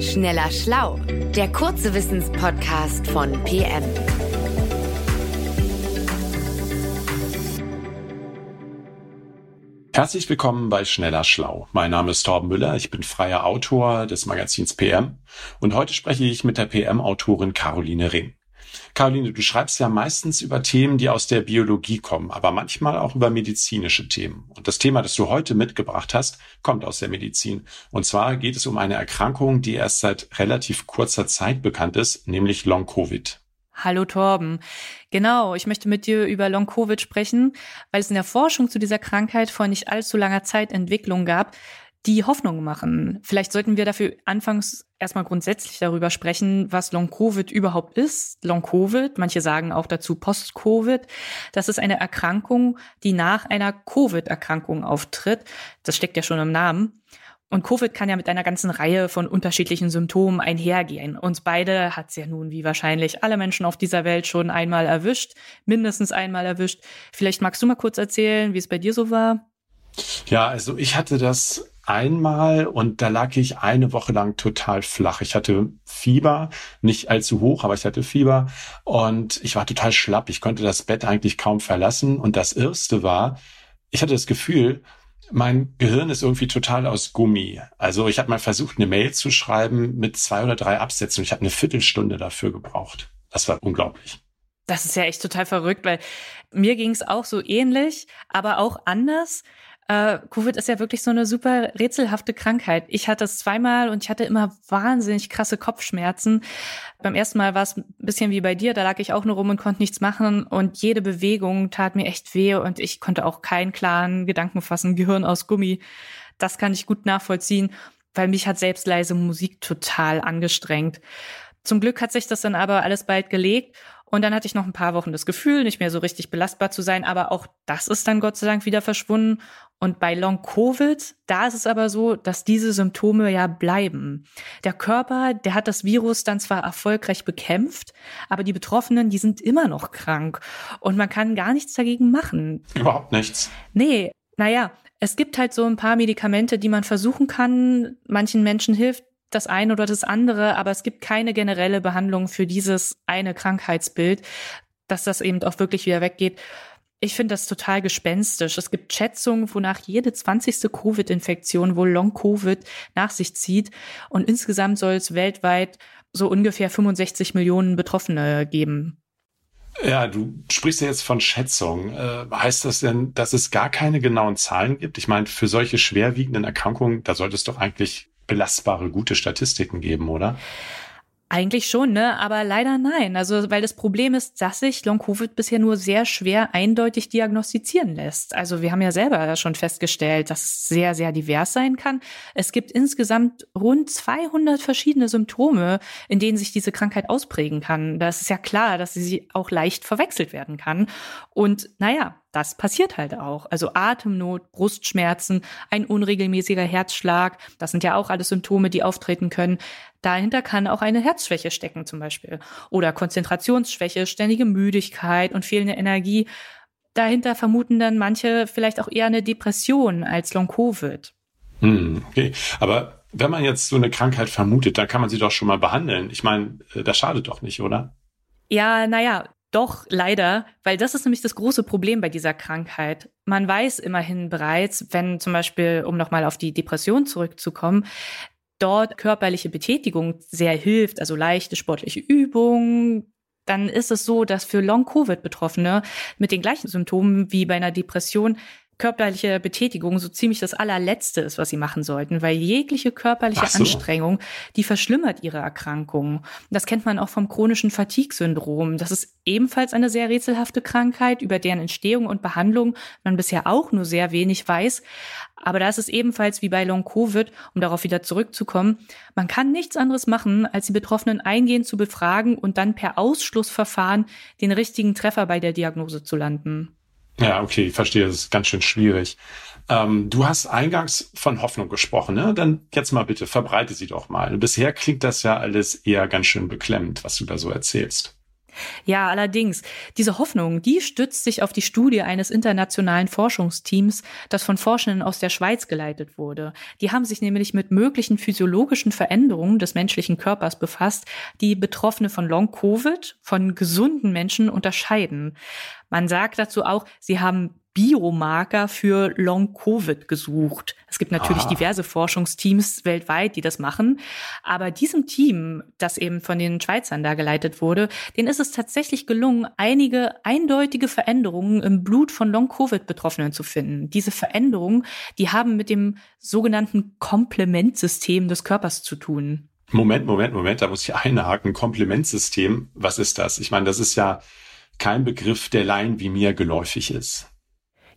Schneller Schlau, der kurze Wissenspodcast von PM. Herzlich willkommen bei Schneller Schlau. Mein Name ist Torben Müller, ich bin freier Autor des Magazins PM und heute spreche ich mit der PM-Autorin Caroline Ring. Caroline, du schreibst ja meistens über Themen, die aus der Biologie kommen, aber manchmal auch über medizinische Themen. Und das Thema, das du heute mitgebracht hast, kommt aus der Medizin. Und zwar geht es um eine Erkrankung, die erst seit relativ kurzer Zeit bekannt ist, nämlich Long-Covid. Hallo Torben. Genau, ich möchte mit dir über Long-Covid sprechen, weil es in der Forschung zu dieser Krankheit vor nicht allzu langer Zeit Entwicklungen gab, die Hoffnung machen. Vielleicht sollten wir dafür anfangs erstmal grundsätzlich darüber sprechen, was Long-Covid überhaupt ist. Long-Covid, manche sagen auch dazu Post-Covid. Das ist eine Erkrankung, die nach einer Covid-Erkrankung auftritt. Das steckt ja schon im Namen. Und Covid kann ja mit einer ganzen Reihe von unterschiedlichen Symptomen einhergehen. Uns beide hat es ja nun wie wahrscheinlich alle Menschen auf dieser Welt schon einmal erwischt, mindestens einmal erwischt. Vielleicht magst du mal kurz erzählen, wie es bei dir so war? Ja, also ich hatte das einmal und da lag ich eine Woche lang total flach. Ich hatte Fieber, nicht allzu hoch, aber ich hatte Fieber und ich war total schlapp. Ich konnte das Bett eigentlich kaum verlassen und das Erste war, ich hatte das Gefühl, mein Gehirn ist irgendwie total aus Gummi. Also ich habe mal versucht, eine Mail zu schreiben mit zwei oder drei Absätzen ich habe eine Viertelstunde dafür gebraucht. Das war unglaublich. Das ist ja echt total verrückt, weil mir ging es auch so ähnlich, aber auch anders. Äh, Covid ist ja wirklich so eine super rätselhafte Krankheit. Ich hatte es zweimal und ich hatte immer wahnsinnig krasse Kopfschmerzen. Beim ersten Mal war es ein bisschen wie bei dir, da lag ich auch nur rum und konnte nichts machen und jede Bewegung tat mir echt weh und ich konnte auch keinen klaren Gedanken fassen, Gehirn aus Gummi. Das kann ich gut nachvollziehen, weil mich hat selbst leise Musik total angestrengt. Zum Glück hat sich das dann aber alles bald gelegt und dann hatte ich noch ein paar Wochen das Gefühl, nicht mehr so richtig belastbar zu sein, aber auch das ist dann Gott sei Dank wieder verschwunden. Und bei Long Covid, da ist es aber so, dass diese Symptome ja bleiben. Der Körper, der hat das Virus dann zwar erfolgreich bekämpft, aber die Betroffenen, die sind immer noch krank und man kann gar nichts dagegen machen. Überhaupt nichts. Nee, naja, es gibt halt so ein paar Medikamente, die man versuchen kann. Manchen Menschen hilft das eine oder das andere, aber es gibt keine generelle Behandlung für dieses eine Krankheitsbild, dass das eben auch wirklich wieder weggeht. Ich finde das total gespenstisch. Es gibt Schätzungen, wonach jede 20. Covid-Infektion wohl Long-Covid nach sich zieht. Und insgesamt soll es weltweit so ungefähr 65 Millionen Betroffene geben. Ja, du sprichst ja jetzt von Schätzungen. Äh, heißt das denn, dass es gar keine genauen Zahlen gibt? Ich meine, für solche schwerwiegenden Erkrankungen, da sollte es doch eigentlich belastbare, gute Statistiken geben, oder? Eigentlich schon, ne? Aber leider nein. Also, weil das Problem ist, dass sich Long-Covid bisher nur sehr schwer eindeutig diagnostizieren lässt. Also, wir haben ja selber schon festgestellt, dass es sehr, sehr divers sein kann. Es gibt insgesamt rund 200 verschiedene Symptome, in denen sich diese Krankheit ausprägen kann. Da ist ja klar, dass sie auch leicht verwechselt werden kann. Und naja, das passiert halt auch. Also Atemnot, Brustschmerzen, ein unregelmäßiger Herzschlag, das sind ja auch alles Symptome, die auftreten können. Dahinter kann auch eine Herzschwäche stecken zum Beispiel. Oder Konzentrationsschwäche, ständige Müdigkeit und fehlende Energie. Dahinter vermuten dann manche vielleicht auch eher eine Depression als Long-Covid. Hm, okay. Aber wenn man jetzt so eine Krankheit vermutet, dann kann man sie doch schon mal behandeln. Ich meine, äh, das schadet doch nicht, oder? Ja, naja, doch, leider, weil das ist nämlich das große Problem bei dieser Krankheit. Man weiß immerhin bereits, wenn zum Beispiel, um nochmal auf die Depression zurückzukommen, dort körperliche Betätigung sehr hilft, also leichte sportliche Übungen, dann ist es so, dass für Long-Covid-Betroffene mit den gleichen Symptomen wie bei einer Depression körperliche Betätigung so ziemlich das allerletzte ist, was sie machen sollten, weil jegliche körperliche so. Anstrengung, die verschlimmert ihre Erkrankung. Das kennt man auch vom chronischen Fatigue-Syndrom. Das ist ebenfalls eine sehr rätselhafte Krankheit, über deren Entstehung und Behandlung man bisher auch nur sehr wenig weiß. Aber da ist es ebenfalls wie bei Long-Covid, um darauf wieder zurückzukommen, man kann nichts anderes machen, als die Betroffenen eingehend zu befragen und dann per Ausschlussverfahren den richtigen Treffer bei der Diagnose zu landen. Ja, okay, ich verstehe, das ist ganz schön schwierig. Ähm, du hast eingangs von Hoffnung gesprochen, ne? Dann jetzt mal bitte, verbreite sie doch mal. Bisher klingt das ja alles eher ganz schön beklemmend, was du da so erzählst. Ja, allerdings, diese Hoffnung, die stützt sich auf die Studie eines internationalen Forschungsteams, das von Forschenden aus der Schweiz geleitet wurde. Die haben sich nämlich mit möglichen physiologischen Veränderungen des menschlichen Körpers befasst, die Betroffene von Long-Covid von gesunden Menschen unterscheiden. Man sagt dazu auch, sie haben Biomarker für Long-Covid gesucht. Es gibt natürlich ah. diverse Forschungsteams weltweit, die das machen. Aber diesem Team, das eben von den Schweizern da geleitet wurde, denen ist es tatsächlich gelungen, einige eindeutige Veränderungen im Blut von Long-Covid-Betroffenen zu finden. Diese Veränderungen, die haben mit dem sogenannten Komplementsystem des Körpers zu tun. Moment, Moment, Moment, da muss ich einhaken. Komplementsystem, was ist das? Ich meine, das ist ja kein Begriff, der Laien wie mir geläufig ist.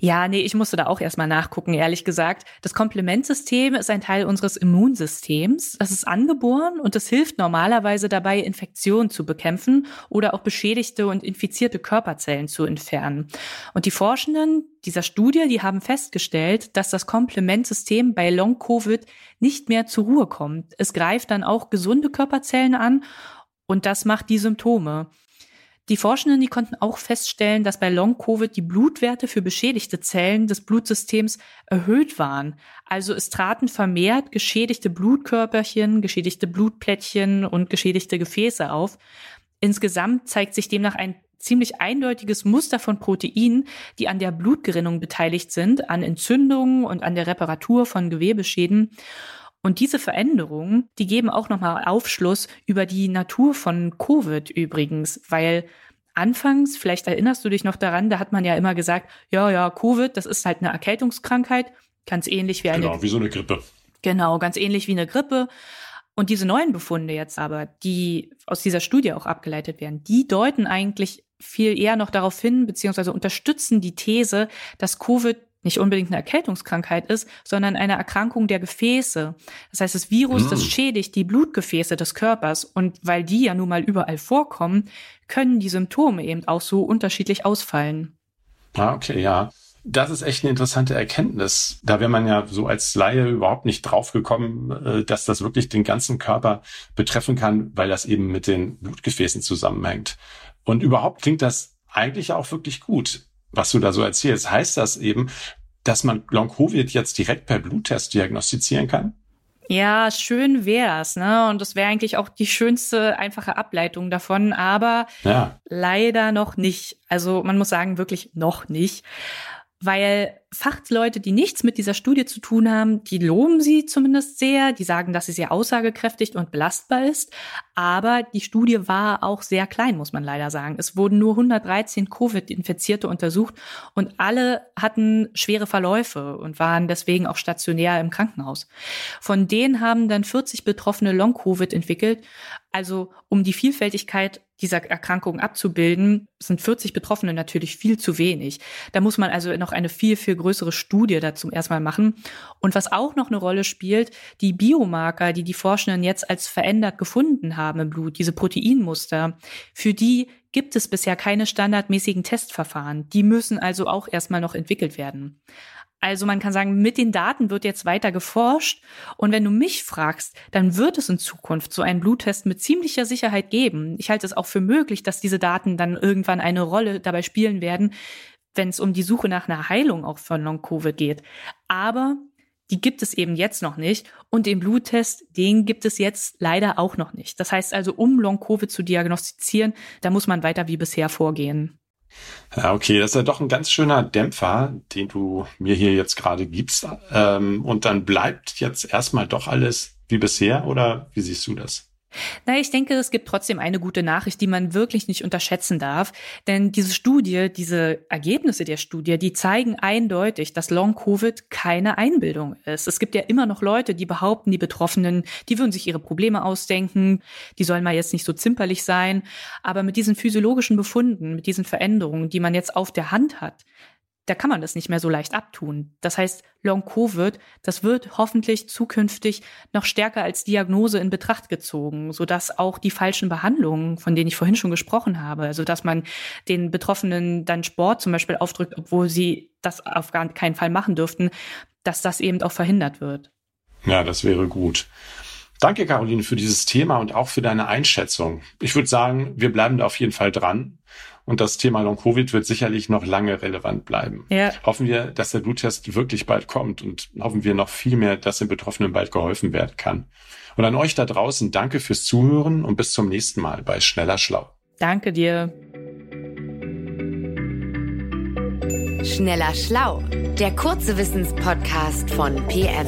Ja, nee, ich musste da auch erstmal nachgucken, ehrlich gesagt. Das Komplementsystem ist ein Teil unseres Immunsystems. Das ist angeboren und es hilft normalerweise dabei, Infektionen zu bekämpfen oder auch beschädigte und infizierte Körperzellen zu entfernen. Und die Forschenden dieser Studie, die haben festgestellt, dass das Komplementsystem bei Long-Covid nicht mehr zur Ruhe kommt. Es greift dann auch gesunde Körperzellen an und das macht die Symptome. Die Forschenden, die konnten auch feststellen, dass bei Long-Covid die Blutwerte für beschädigte Zellen des Blutsystems erhöht waren. Also es traten vermehrt geschädigte Blutkörperchen, geschädigte Blutplättchen und geschädigte Gefäße auf. Insgesamt zeigt sich demnach ein ziemlich eindeutiges Muster von Proteinen, die an der Blutgerinnung beteiligt sind, an Entzündungen und an der Reparatur von Gewebeschäden. Und diese Veränderungen, die geben auch nochmal Aufschluss über die Natur von Covid übrigens, weil anfangs, vielleicht erinnerst du dich noch daran, da hat man ja immer gesagt, ja, ja, Covid, das ist halt eine Erkältungskrankheit, ganz ähnlich wie eine. Genau, wie so eine Grippe. Genau, ganz ähnlich wie eine Grippe. Und diese neuen Befunde jetzt aber, die aus dieser Studie auch abgeleitet werden, die deuten eigentlich viel eher noch darauf hin, beziehungsweise unterstützen die These, dass Covid nicht unbedingt eine Erkältungskrankheit ist, sondern eine Erkrankung der Gefäße. Das heißt, das Virus, mm. das schädigt die Blutgefäße des Körpers. Und weil die ja nun mal überall vorkommen, können die Symptome eben auch so unterschiedlich ausfallen. Ah, okay, ja. Das ist echt eine interessante Erkenntnis. Da wäre man ja so als Laie überhaupt nicht draufgekommen, äh, dass das wirklich den ganzen Körper betreffen kann, weil das eben mit den Blutgefäßen zusammenhängt. Und überhaupt klingt das eigentlich auch wirklich gut was du da so erzählst, heißt das eben, dass man Long-Covid jetzt direkt per Bluttest diagnostizieren kann? Ja, schön wär's, ne? Und das wäre eigentlich auch die schönste, einfache Ableitung davon, aber ja. leider noch nicht. Also man muss sagen, wirklich noch nicht weil Fachleute, die nichts mit dieser Studie zu tun haben, die loben sie zumindest sehr, die sagen, dass sie sehr aussagekräftig und belastbar ist, aber die Studie war auch sehr klein, muss man leider sagen. Es wurden nur 113 Covid-Infizierte untersucht und alle hatten schwere Verläufe und waren deswegen auch stationär im Krankenhaus. Von denen haben dann 40 Betroffene Long-Covid entwickelt, also um die Vielfältigkeit dieser Erkrankung abzubilden, sind 40 Betroffene natürlich viel zu wenig. Da muss man also noch eine viel, viel größere Studie dazu erstmal machen. Und was auch noch eine Rolle spielt, die Biomarker, die die Forschenden jetzt als verändert gefunden haben im Blut, diese Proteinmuster, für die gibt es bisher keine standardmäßigen Testverfahren. Die müssen also auch erstmal noch entwickelt werden. Also man kann sagen, mit den Daten wird jetzt weiter geforscht. Und wenn du mich fragst, dann wird es in Zukunft so einen Bluttest mit ziemlicher Sicherheit geben. Ich halte es auch für möglich, dass diese Daten dann irgendwann eine Rolle dabei spielen werden, wenn es um die Suche nach einer Heilung auch von Long-Covid geht. Aber die gibt es eben jetzt noch nicht. Und den Bluttest, den gibt es jetzt leider auch noch nicht. Das heißt also, um Long-Covid zu diagnostizieren, da muss man weiter wie bisher vorgehen. Ja, okay, das ist ja doch ein ganz schöner Dämpfer, den du mir hier jetzt gerade gibst. Ähm, und dann bleibt jetzt erstmal doch alles wie bisher oder wie siehst du das? Na, ich denke, es gibt trotzdem eine gute Nachricht, die man wirklich nicht unterschätzen darf. Denn diese Studie, diese Ergebnisse der Studie, die zeigen eindeutig, dass Long-Covid keine Einbildung ist. Es gibt ja immer noch Leute, die behaupten, die Betroffenen, die würden sich ihre Probleme ausdenken, die sollen mal jetzt nicht so zimperlich sein. Aber mit diesen physiologischen Befunden, mit diesen Veränderungen, die man jetzt auf der Hand hat, da kann man das nicht mehr so leicht abtun. Das heißt, Long-Covid, das wird hoffentlich zukünftig noch stärker als Diagnose in Betracht gezogen, sodass auch die falschen Behandlungen, von denen ich vorhin schon gesprochen habe, also dass man den Betroffenen dann Sport zum Beispiel aufdrückt, obwohl sie das auf gar keinen Fall machen dürften, dass das eben auch verhindert wird. Ja, das wäre gut. Danke, Caroline, für dieses Thema und auch für deine Einschätzung. Ich würde sagen, wir bleiben da auf jeden Fall dran. Und das Thema Long-Covid wird sicherlich noch lange relevant bleiben. Ja. Hoffen wir, dass der Bluttest wirklich bald kommt und hoffen wir noch viel mehr, dass den Betroffenen bald geholfen werden kann. Und an euch da draußen danke fürs Zuhören und bis zum nächsten Mal bei Schneller Schlau. Danke dir. Schneller Schlau, der kurze Wissenspodcast von PM.